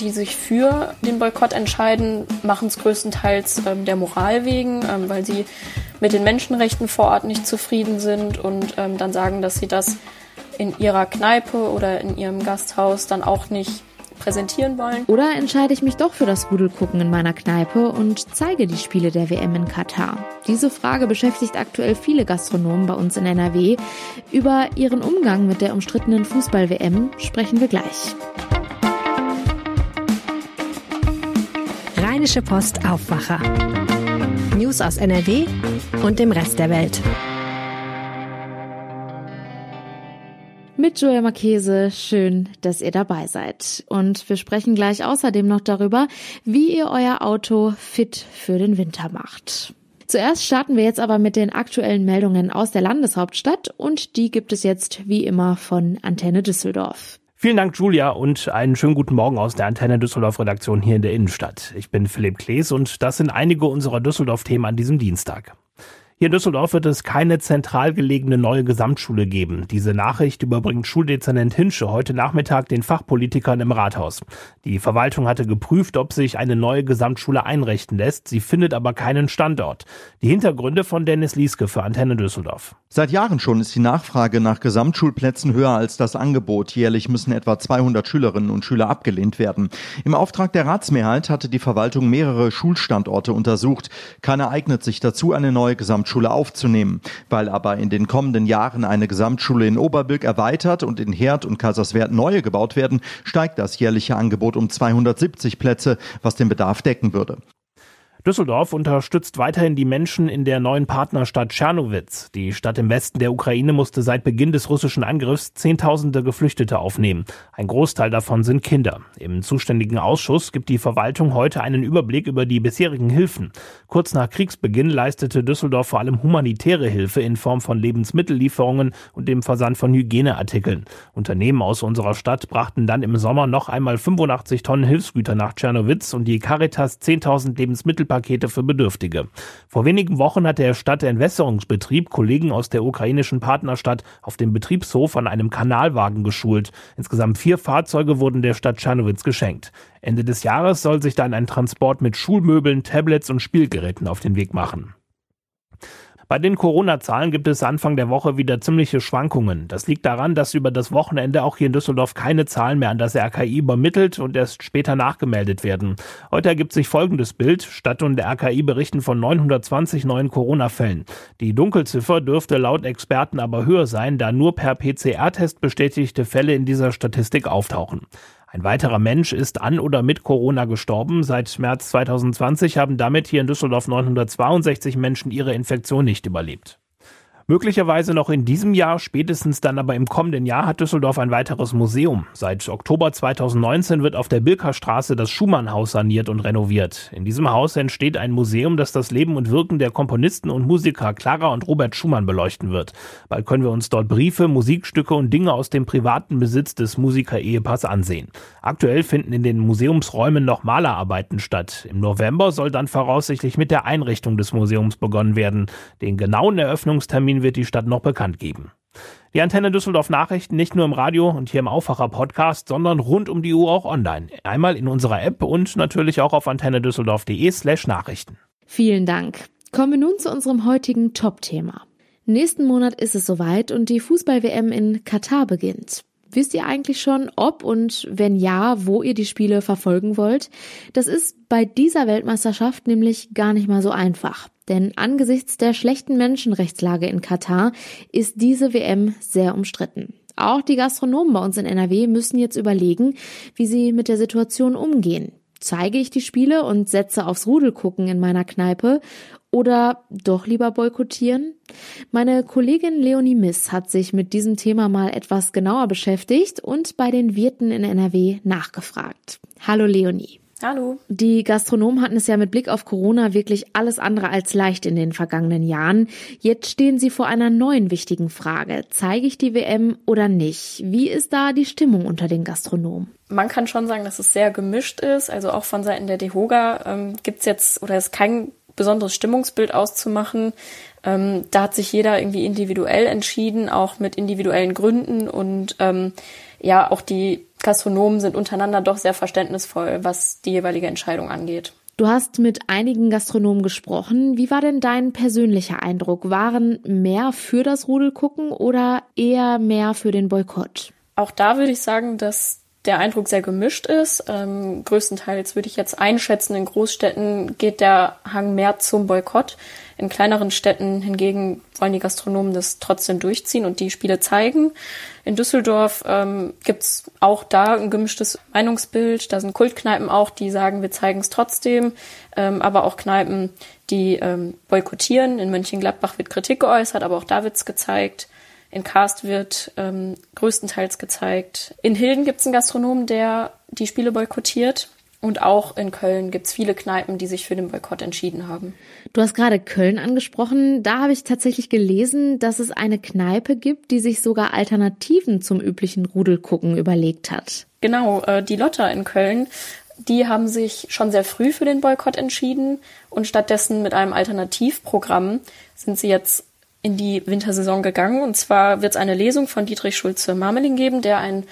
die sich für den Boykott entscheiden, machen es größtenteils ähm, der Moral wegen, ähm, weil sie mit den Menschenrechten vor Ort nicht zufrieden sind und ähm, dann sagen, dass sie das in ihrer Kneipe oder in ihrem Gasthaus dann auch nicht präsentieren wollen. Oder entscheide ich mich doch für das Rudelgucken in meiner Kneipe und zeige die Spiele der WM in Katar? Diese Frage beschäftigt aktuell viele Gastronomen bei uns in NRW. Über ihren Umgang mit der umstrittenen Fußball-WM sprechen wir gleich. Rheinische Post Aufwacher. News aus NRW und dem Rest der Welt. mit Joel Marchese. Schön, dass ihr dabei seid. Und wir sprechen gleich außerdem noch darüber, wie ihr euer Auto fit für den Winter macht. Zuerst starten wir jetzt aber mit den aktuellen Meldungen aus der Landeshauptstadt und die gibt es jetzt wie immer von Antenne Düsseldorf. Vielen Dank, Julia, und einen schönen guten Morgen aus der Antenne Düsseldorf Redaktion hier in der Innenstadt. Ich bin Philipp Klees und das sind einige unserer Düsseldorf-Themen an diesem Dienstag. Hier in Düsseldorf wird es keine zentral gelegene neue Gesamtschule geben. Diese Nachricht überbringt Schuldezernent Hinsche heute Nachmittag den Fachpolitikern im Rathaus. Die Verwaltung hatte geprüft, ob sich eine neue Gesamtschule einrichten lässt. Sie findet aber keinen Standort. Die Hintergründe von Dennis Lieske für Antenne Düsseldorf. Seit Jahren schon ist die Nachfrage nach Gesamtschulplätzen höher als das Angebot. Jährlich müssen etwa 200 Schülerinnen und Schüler abgelehnt werden. Im Auftrag der Ratsmehrheit hatte die Verwaltung mehrere Schulstandorte untersucht. Keiner eignet sich dazu, eine neue Gesamtschule aufzunehmen. Weil aber in den kommenden Jahren eine Gesamtschule in Oberbilk erweitert und in Herd und Kaiserswerth neue gebaut werden, steigt das jährliche Angebot um 270 Plätze, was den Bedarf decken würde. Düsseldorf unterstützt weiterhin die Menschen in der neuen Partnerstadt Tschernowitz. Die Stadt im Westen der Ukraine musste seit Beginn des russischen Angriffs Zehntausende Geflüchtete aufnehmen. Ein Großteil davon sind Kinder. Im zuständigen Ausschuss gibt die Verwaltung heute einen Überblick über die bisherigen Hilfen. Kurz nach Kriegsbeginn leistete Düsseldorf vor allem humanitäre Hilfe in Form von Lebensmittellieferungen und dem Versand von Hygieneartikeln. Unternehmen aus unserer Stadt brachten dann im Sommer noch einmal 85 Tonnen Hilfsgüter nach Tschernowitz und die Caritas 10.000 Lebensmittel Hilfspakete für Bedürftige. Vor wenigen Wochen hat der Stadtentwässerungsbetrieb Kollegen aus der ukrainischen Partnerstadt auf dem Betriebshof an einem Kanalwagen geschult. Insgesamt vier Fahrzeuge wurden der Stadt Czernowitz geschenkt. Ende des Jahres soll sich dann ein Transport mit Schulmöbeln, Tablets und Spielgeräten auf den Weg machen. Bei den Corona-Zahlen gibt es Anfang der Woche wieder ziemliche Schwankungen. Das liegt daran, dass über das Wochenende auch hier in Düsseldorf keine Zahlen mehr an das RKI übermittelt und erst später nachgemeldet werden. Heute ergibt sich folgendes Bild. Stadt und der RKI berichten von 920 neuen Corona-Fällen. Die Dunkelziffer dürfte laut Experten aber höher sein, da nur per PCR-Test bestätigte Fälle in dieser Statistik auftauchen. Ein weiterer Mensch ist an oder mit Corona gestorben. Seit März 2020 haben damit hier in Düsseldorf 962 Menschen ihre Infektion nicht überlebt. Möglicherweise noch in diesem Jahr, spätestens dann aber im kommenden Jahr hat Düsseldorf ein weiteres Museum. Seit Oktober 2019 wird auf der Bilkerstraße das Schumann-Haus saniert und renoviert. In diesem Haus entsteht ein Museum, das das Leben und Wirken der Komponisten und Musiker Clara und Robert Schumann beleuchten wird. Bald können wir uns dort Briefe, Musikstücke und Dinge aus dem privaten Besitz des Musiker-Ehepaars ansehen. Aktuell finden in den Museumsräumen noch Malerarbeiten statt. Im November soll dann voraussichtlich mit der Einrichtung des Museums begonnen werden. Den genauen Eröffnungstermin wird die Stadt noch bekannt geben. Die Antenne Düsseldorf Nachrichten nicht nur im Radio und hier im Aufwacher Podcast, sondern rund um die Uhr auch online. Einmal in unserer App und natürlich auch auf antennedüsseldorf.de slash Nachrichten. Vielen Dank. Kommen wir nun zu unserem heutigen Top-Thema. Nächsten Monat ist es soweit und die Fußball-WM in Katar beginnt. Wisst ihr eigentlich schon, ob und wenn ja, wo ihr die Spiele verfolgen wollt? Das ist bei dieser Weltmeisterschaft nämlich gar nicht mal so einfach. Denn angesichts der schlechten Menschenrechtslage in Katar ist diese WM sehr umstritten. Auch die Gastronomen bei uns in NRW müssen jetzt überlegen, wie sie mit der Situation umgehen. Zeige ich die Spiele und setze aufs Rudelgucken in meiner Kneipe oder doch lieber boykottieren? Meine Kollegin Leonie Miss hat sich mit diesem Thema mal etwas genauer beschäftigt und bei den Wirten in NRW nachgefragt. Hallo Leonie. Hallo. Die Gastronomen hatten es ja mit Blick auf Corona wirklich alles andere als leicht in den vergangenen Jahren. Jetzt stehen sie vor einer neuen wichtigen Frage. Zeige ich die WM oder nicht? Wie ist da die Stimmung unter den Gastronomen? Man kann schon sagen, dass es sehr gemischt ist. Also auch von Seiten der DEHOGA ähm, gibt's jetzt oder ist kein besonderes Stimmungsbild auszumachen. Ähm, da hat sich jeder irgendwie individuell entschieden, auch mit individuellen Gründen und ähm, ja, auch die Gastronomen sind untereinander doch sehr verständnisvoll, was die jeweilige Entscheidung angeht. Du hast mit einigen Gastronomen gesprochen. Wie war denn dein persönlicher Eindruck? Waren mehr für das Rudel gucken oder eher mehr für den Boykott? Auch da würde ich sagen, dass der Eindruck sehr gemischt ist. Ähm, größtenteils würde ich jetzt einschätzen, in Großstädten geht der Hang mehr zum Boykott. In kleineren Städten hingegen wollen die Gastronomen das trotzdem durchziehen und die Spiele zeigen. In Düsseldorf ähm, gibt's auch da ein gemischtes Meinungsbild. Da sind Kultkneipen auch, die sagen, wir zeigen es trotzdem, ähm, aber auch Kneipen, die ähm, boykottieren. In Mönchengladbach wird Kritik geäußert, aber auch da wird's gezeigt. In Karst wird ähm, größtenteils gezeigt. In Hilden gibt es einen Gastronomen, der die Spiele boykottiert. Und auch in Köln gibt es viele Kneipen, die sich für den Boykott entschieden haben. Du hast gerade Köln angesprochen. Da habe ich tatsächlich gelesen, dass es eine Kneipe gibt, die sich sogar Alternativen zum üblichen Rudelgucken überlegt hat. Genau, äh, die Lotta in Köln. Die haben sich schon sehr früh für den Boykott entschieden und stattdessen mit einem Alternativprogramm sind sie jetzt in die Wintersaison gegangen. Und zwar wird es eine Lesung von Dietrich Schulze-Marmeling geben, der ein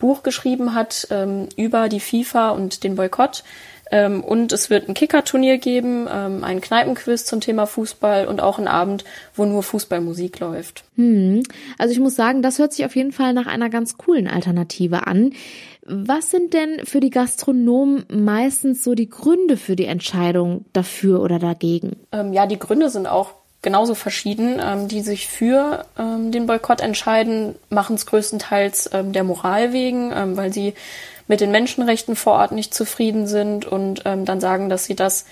Buch geschrieben hat ähm, über die FIFA und den Boykott. Ähm, und es wird ein Kicker-Turnier geben, ähm, einen Kneipenquiz zum Thema Fußball und auch einen Abend, wo nur Fußballmusik läuft. Hm. Also ich muss sagen, das hört sich auf jeden Fall nach einer ganz coolen Alternative an. Was sind denn für die Gastronomen meistens so die Gründe für die Entscheidung dafür oder dagegen? Ähm, ja, die Gründe sind auch genauso verschieden. Ähm, die sich für ähm, den Boykott entscheiden, machen es größtenteils ähm, der Moral wegen, ähm, weil sie mit den Menschenrechten vor Ort nicht zufrieden sind und ähm, dann sagen, dass sie das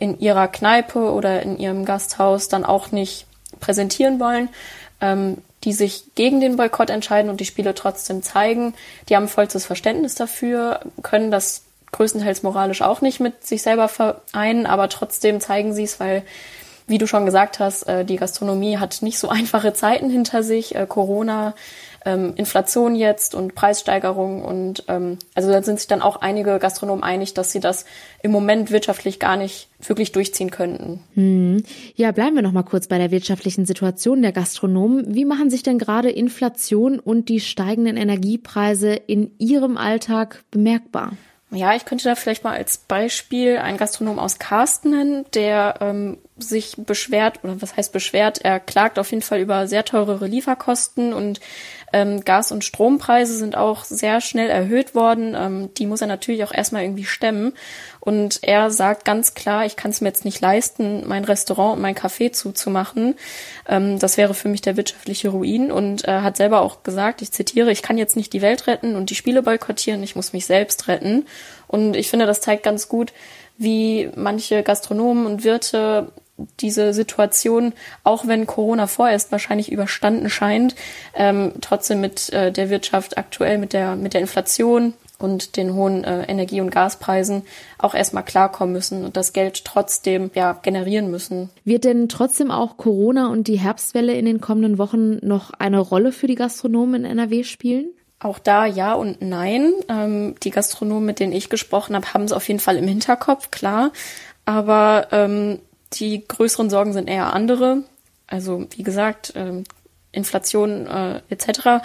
in ihrer Kneipe oder in ihrem Gasthaus dann auch nicht präsentieren wollen. Ähm, die sich gegen den Boykott entscheiden und die Spiele trotzdem zeigen, die haben vollstes Verständnis dafür, können das größtenteils moralisch auch nicht mit sich selber vereinen, aber trotzdem zeigen sie es, weil wie du schon gesagt hast, äh, die Gastronomie hat nicht so einfache Zeiten hinter sich. Äh, Corona, ähm, Inflation jetzt und Preissteigerung und ähm, also da sind sich dann auch einige Gastronomen einig, dass sie das im Moment wirtschaftlich gar nicht wirklich durchziehen könnten. Hm. Ja, bleiben wir noch mal kurz bei der wirtschaftlichen Situation der Gastronomen. Wie machen sich denn gerade Inflation und die steigenden Energiepreise in ihrem Alltag bemerkbar? Ja, ich könnte da vielleicht mal als Beispiel einen Gastronom aus Karsten nennen, der ähm, sich beschwert, oder was heißt beschwert, er klagt auf jeden Fall über sehr teurere Lieferkosten und ähm, Gas- und Strompreise sind auch sehr schnell erhöht worden. Ähm, die muss er natürlich auch erstmal irgendwie stemmen. Und er sagt ganz klar, ich kann es mir jetzt nicht leisten, mein Restaurant und mein Café zuzumachen. Ähm, das wäre für mich der wirtschaftliche Ruin. Und er hat selber auch gesagt, ich zitiere, ich kann jetzt nicht die Welt retten und die Spiele boykottieren, ich muss mich selbst retten. Und ich finde, das zeigt ganz gut, wie manche Gastronomen und Wirte diese Situation, auch wenn Corona vorerst wahrscheinlich überstanden scheint, ähm, trotzdem mit äh, der Wirtschaft aktuell, mit der, mit der Inflation und den hohen äh, Energie- und Gaspreisen auch erstmal klarkommen müssen und das Geld trotzdem ja generieren müssen. Wird denn trotzdem auch Corona und die Herbstwelle in den kommenden Wochen noch eine Rolle für die Gastronomen in NRW spielen? Auch da ja und nein. Ähm, die Gastronomen, mit denen ich gesprochen habe, haben es auf jeden Fall im Hinterkopf, klar. Aber ähm, die größeren Sorgen sind eher andere. Also wie gesagt, ähm, Inflation äh, etc.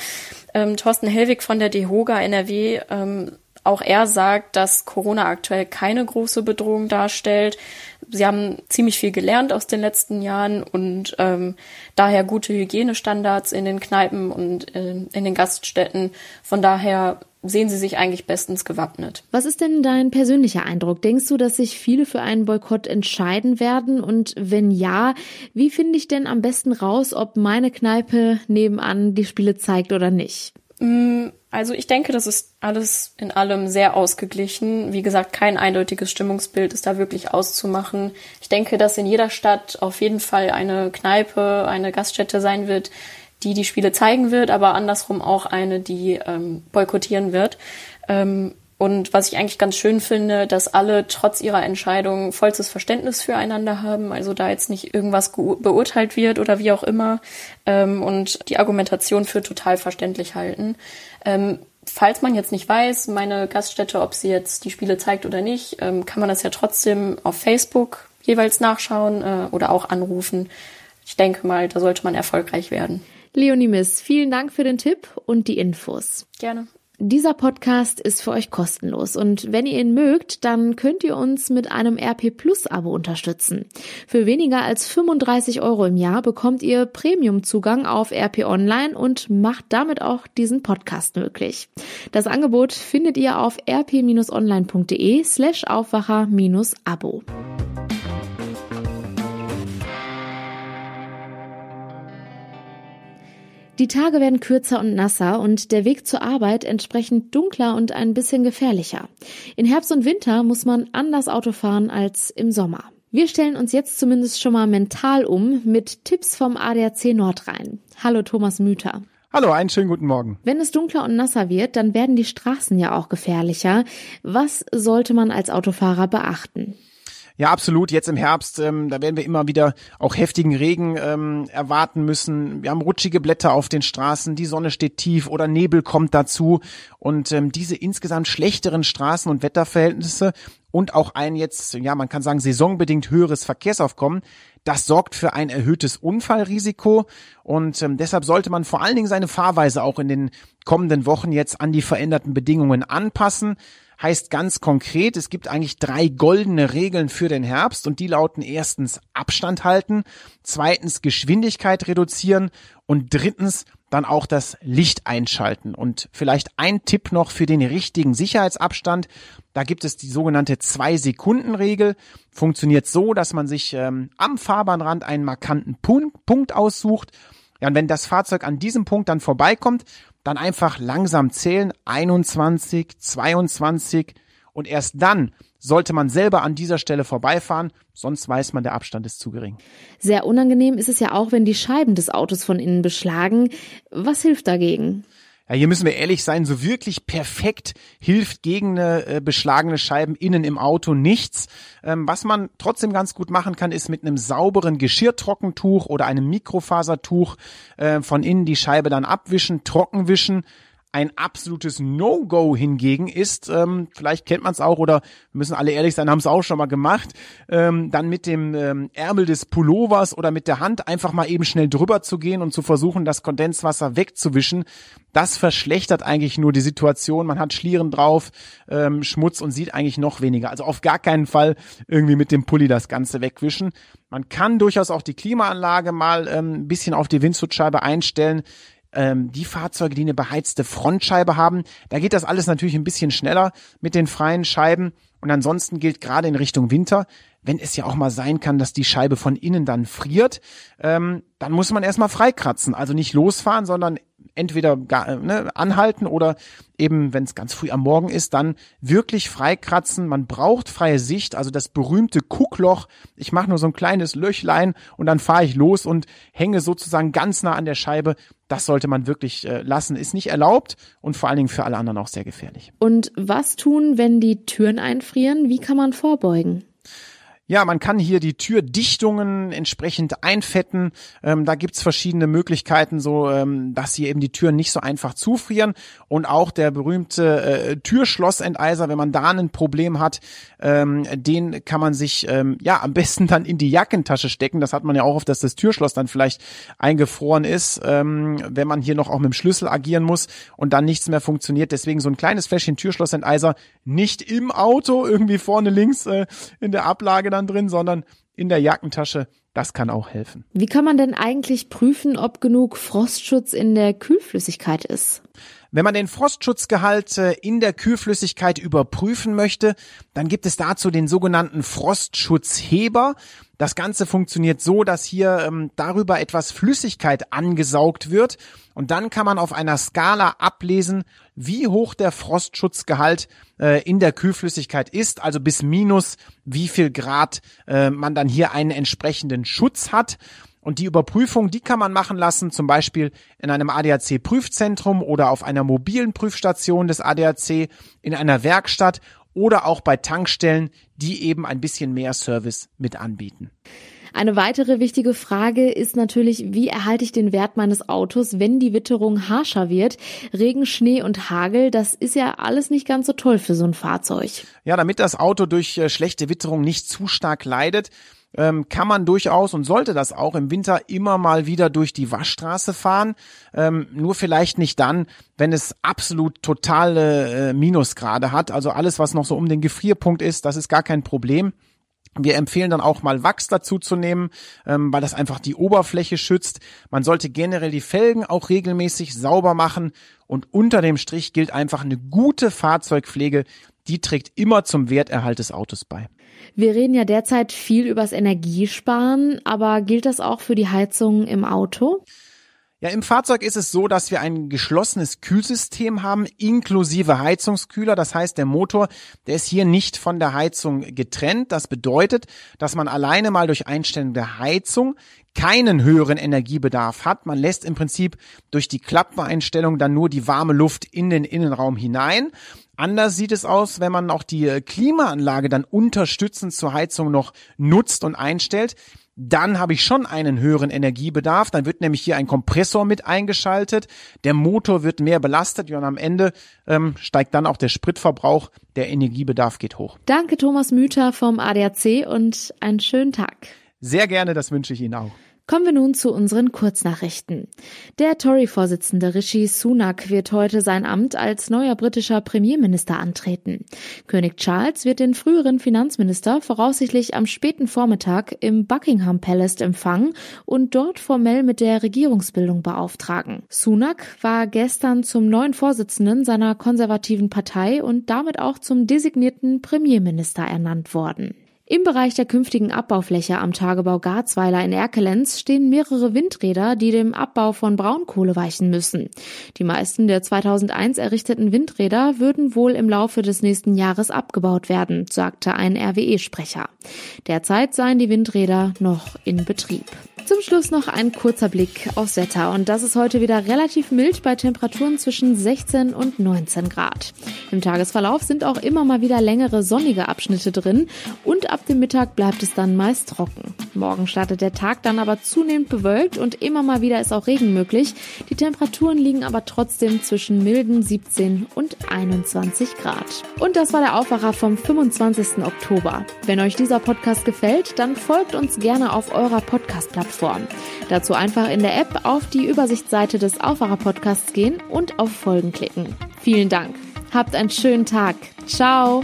Ähm, Thorsten Hellwig von der DEHOGA NRW, ähm, auch er sagt, dass Corona aktuell keine große Bedrohung darstellt. Sie haben ziemlich viel gelernt aus den letzten Jahren und ähm, daher gute Hygienestandards in den Kneipen und äh, in den Gaststätten. Von daher sehen sie sich eigentlich bestens gewappnet. Was ist denn dein persönlicher Eindruck? Denkst du, dass sich viele für einen Boykott entscheiden werden? Und wenn ja, wie finde ich denn am besten raus, ob meine Kneipe nebenan die Spiele zeigt oder nicht? Mm, also ich denke, das ist alles in allem sehr ausgeglichen. Wie gesagt, kein eindeutiges Stimmungsbild ist da wirklich auszumachen. Ich denke, dass in jeder Stadt auf jeden Fall eine Kneipe, eine Gaststätte sein wird, die die Spiele zeigen wird, aber andersrum auch eine, die ähm, boykottieren wird. Ähm, und was ich eigentlich ganz schön finde, dass alle trotz ihrer Entscheidung vollstes Verständnis füreinander haben, also da jetzt nicht irgendwas beurteilt wird oder wie auch immer ähm, und die Argumentation für total verständlich halten. Ähm, falls man jetzt nicht weiß, meine Gaststätte, ob sie jetzt die Spiele zeigt oder nicht, ähm, kann man das ja trotzdem auf Facebook jeweils nachschauen äh, oder auch anrufen. Ich denke mal, da sollte man erfolgreich werden. Leonie Miss, vielen Dank für den Tipp und die Infos. Gerne. Dieser Podcast ist für euch kostenlos und wenn ihr ihn mögt, dann könnt ihr uns mit einem RP Plus Abo unterstützen. Für weniger als 35 Euro im Jahr bekommt ihr Premium-Zugang auf RP Online und macht damit auch diesen Podcast möglich. Das Angebot findet ihr auf rp-online.de slash Aufwacher-Abo. Die Tage werden kürzer und nasser und der Weg zur Arbeit entsprechend dunkler und ein bisschen gefährlicher. In Herbst und Winter muss man anders Auto fahren als im Sommer. Wir stellen uns jetzt zumindest schon mal mental um mit Tipps vom ADAC Nordrhein. Hallo Thomas Müther. Hallo, einen schönen guten Morgen. Wenn es dunkler und nasser wird, dann werden die Straßen ja auch gefährlicher. Was sollte man als Autofahrer beachten? Ja, absolut. Jetzt im Herbst, ähm, da werden wir immer wieder auch heftigen Regen ähm, erwarten müssen. Wir haben rutschige Blätter auf den Straßen, die Sonne steht tief oder Nebel kommt dazu. Und ähm, diese insgesamt schlechteren Straßen- und Wetterverhältnisse und auch ein jetzt, ja, man kann sagen, saisonbedingt höheres Verkehrsaufkommen, das sorgt für ein erhöhtes Unfallrisiko und ähm, deshalb sollte man vor allen Dingen seine Fahrweise auch in den kommenden Wochen jetzt an die veränderten Bedingungen anpassen heißt ganz konkret, es gibt eigentlich drei goldene Regeln für den Herbst und die lauten erstens Abstand halten, zweitens Geschwindigkeit reduzieren und drittens dann auch das Licht einschalten. Und vielleicht ein Tipp noch für den richtigen Sicherheitsabstand. Da gibt es die sogenannte Zwei-Sekunden-Regel. Funktioniert so, dass man sich ähm, am Fahrbahnrand einen markanten Punkt aussucht. Ja, und wenn das Fahrzeug an diesem Punkt dann vorbeikommt, dann einfach langsam zählen, 21, 22 und erst dann sollte man selber an dieser Stelle vorbeifahren, sonst weiß man, der Abstand ist zu gering. Sehr unangenehm ist es ja auch, wenn die Scheiben des Autos von innen beschlagen. Was hilft dagegen? Ja, hier müssen wir ehrlich sein, so wirklich perfekt hilft gegen eine äh, beschlagene Scheiben innen im Auto nichts. Ähm, was man trotzdem ganz gut machen kann, ist mit einem sauberen Geschirrtrockentuch oder einem Mikrofasertuch äh, von innen die Scheibe dann abwischen, trockenwischen ein absolutes No-Go hingegen ist, ähm, vielleicht kennt man es auch oder müssen alle ehrlich sein, haben es auch schon mal gemacht, ähm, dann mit dem ähm, Ärmel des Pullovers oder mit der Hand einfach mal eben schnell drüber zu gehen und zu versuchen, das Kondenswasser wegzuwischen. Das verschlechtert eigentlich nur die Situation. Man hat Schlieren drauf, ähm, Schmutz und sieht eigentlich noch weniger. Also auf gar keinen Fall irgendwie mit dem Pulli das Ganze wegwischen. Man kann durchaus auch die Klimaanlage mal ähm, bisschen auf die Windschutzscheibe einstellen ähm, die Fahrzeuge, die eine beheizte Frontscheibe haben, da geht das alles natürlich ein bisschen schneller mit den freien Scheiben. Und ansonsten gilt gerade in Richtung Winter, wenn es ja auch mal sein kann, dass die Scheibe von innen dann friert, ähm, dann muss man erstmal freikratzen. Also nicht losfahren, sondern entweder gar, ne, anhalten oder eben, wenn es ganz früh am Morgen ist, dann wirklich freikratzen. Man braucht freie Sicht, also das berühmte Kuckloch. Ich mache nur so ein kleines Löchlein und dann fahre ich los und hänge sozusagen ganz nah an der Scheibe. Das sollte man wirklich äh, lassen. Ist nicht erlaubt und vor allen Dingen für alle anderen auch sehr gefährlich. Und was tun, wenn die Türen einfrieren? Wie kann man vorbeugen? Ja, man kann hier die Türdichtungen entsprechend einfetten. Ähm, da gibt's verschiedene Möglichkeiten, so ähm, dass hier eben die Türen nicht so einfach zufrieren. Und auch der berühmte äh, Türschlossenteiser, wenn man da ein Problem hat, ähm, den kann man sich ähm, ja am besten dann in die Jackentasche stecken. Das hat man ja auch oft, dass das Türschloss dann vielleicht eingefroren ist, ähm, wenn man hier noch auch mit dem Schlüssel agieren muss und dann nichts mehr funktioniert. Deswegen so ein kleines Fläschchen Türschlossenteiser nicht im Auto, irgendwie vorne links äh, in der Ablage dann drin, sondern in der Jackentasche. Das kann auch helfen. Wie kann man denn eigentlich prüfen, ob genug Frostschutz in der Kühlflüssigkeit ist? Wenn man den Frostschutzgehalt äh, in der Kühlflüssigkeit überprüfen möchte, dann gibt es dazu den sogenannten Frostschutzheber. Das Ganze funktioniert so, dass hier ähm, darüber etwas Flüssigkeit angesaugt wird und dann kann man auf einer Skala ablesen, wie hoch der Frostschutzgehalt äh, in der Kühlflüssigkeit ist, also bis minus wie viel Grad äh, man dann hier einen entsprechenden Schutz hat. Und die Überprüfung, die kann man machen lassen, zum Beispiel in einem ADAC-Prüfzentrum oder auf einer mobilen Prüfstation des ADAC, in einer Werkstatt oder auch bei Tankstellen, die eben ein bisschen mehr Service mit anbieten. Eine weitere wichtige Frage ist natürlich, wie erhalte ich den Wert meines Autos, wenn die Witterung harscher wird? Regen, Schnee und Hagel, das ist ja alles nicht ganz so toll für so ein Fahrzeug. Ja, damit das Auto durch äh, schlechte Witterung nicht zu stark leidet, ähm, kann man durchaus und sollte das auch im Winter immer mal wieder durch die Waschstraße fahren. Ähm, nur vielleicht nicht dann, wenn es absolut totale äh, Minusgrade hat. Also alles, was noch so um den Gefrierpunkt ist, das ist gar kein Problem. Wir empfehlen dann auch mal Wachs dazu zu nehmen, ähm, weil das einfach die Oberfläche schützt. Man sollte generell die Felgen auch regelmäßig sauber machen und unter dem Strich gilt einfach eine gute Fahrzeugpflege, die trägt immer zum Werterhalt des Autos bei. Wir reden ja derzeit viel übers Energiesparen, aber gilt das auch für die Heizung im Auto? Ja, im Fahrzeug ist es so, dass wir ein geschlossenes Kühlsystem haben, inklusive Heizungskühler. Das heißt, der Motor, der ist hier nicht von der Heizung getrennt. Das bedeutet, dass man alleine mal durch Einstellung der Heizung keinen höheren Energiebedarf hat. Man lässt im Prinzip durch die Klappeneinstellung dann nur die warme Luft in den Innenraum hinein. Anders sieht es aus, wenn man auch die Klimaanlage dann unterstützend zur Heizung noch nutzt und einstellt dann habe ich schon einen höheren Energiebedarf. Dann wird nämlich hier ein Kompressor mit eingeschaltet. Der Motor wird mehr belastet und am Ende ähm, steigt dann auch der Spritverbrauch. Der Energiebedarf geht hoch. Danke Thomas Müther vom ADAC und einen schönen Tag. Sehr gerne, das wünsche ich Ihnen auch. Kommen wir nun zu unseren Kurznachrichten. Der Tory-Vorsitzende Rishi Sunak wird heute sein Amt als neuer britischer Premierminister antreten. König Charles wird den früheren Finanzminister voraussichtlich am späten Vormittag im Buckingham Palace empfangen und dort formell mit der Regierungsbildung beauftragen. Sunak war gestern zum neuen Vorsitzenden seiner konservativen Partei und damit auch zum designierten Premierminister ernannt worden. Im Bereich der künftigen Abbaufläche am Tagebau Garzweiler in Erkelenz stehen mehrere Windräder, die dem Abbau von Braunkohle weichen müssen. Die meisten der 2001 errichteten Windräder würden wohl im Laufe des nächsten Jahres abgebaut werden, sagte ein RWE-Sprecher. Derzeit seien die Windräder noch in Betrieb. Zum Schluss noch ein kurzer Blick aufs Wetter. Und das ist heute wieder relativ mild bei Temperaturen zwischen 16 und 19 Grad. Im Tagesverlauf sind auch immer mal wieder längere sonnige Abschnitte drin und ab dem Mittag bleibt es dann meist trocken. Morgen startet der Tag dann aber zunehmend bewölkt und immer mal wieder ist auch Regen möglich. Die Temperaturen liegen aber trotzdem zwischen milden 17 und 21 Grad. Und das war der Aufwacher vom 25. Oktober. Wenn euch dieser Podcast gefällt, dann folgt uns gerne auf eurer Podcast-Plattform. Dazu einfach in der App auf die Übersichtsseite des Aufwacher-Podcasts gehen und auf Folgen klicken. Vielen Dank. Habt einen schönen Tag. Ciao.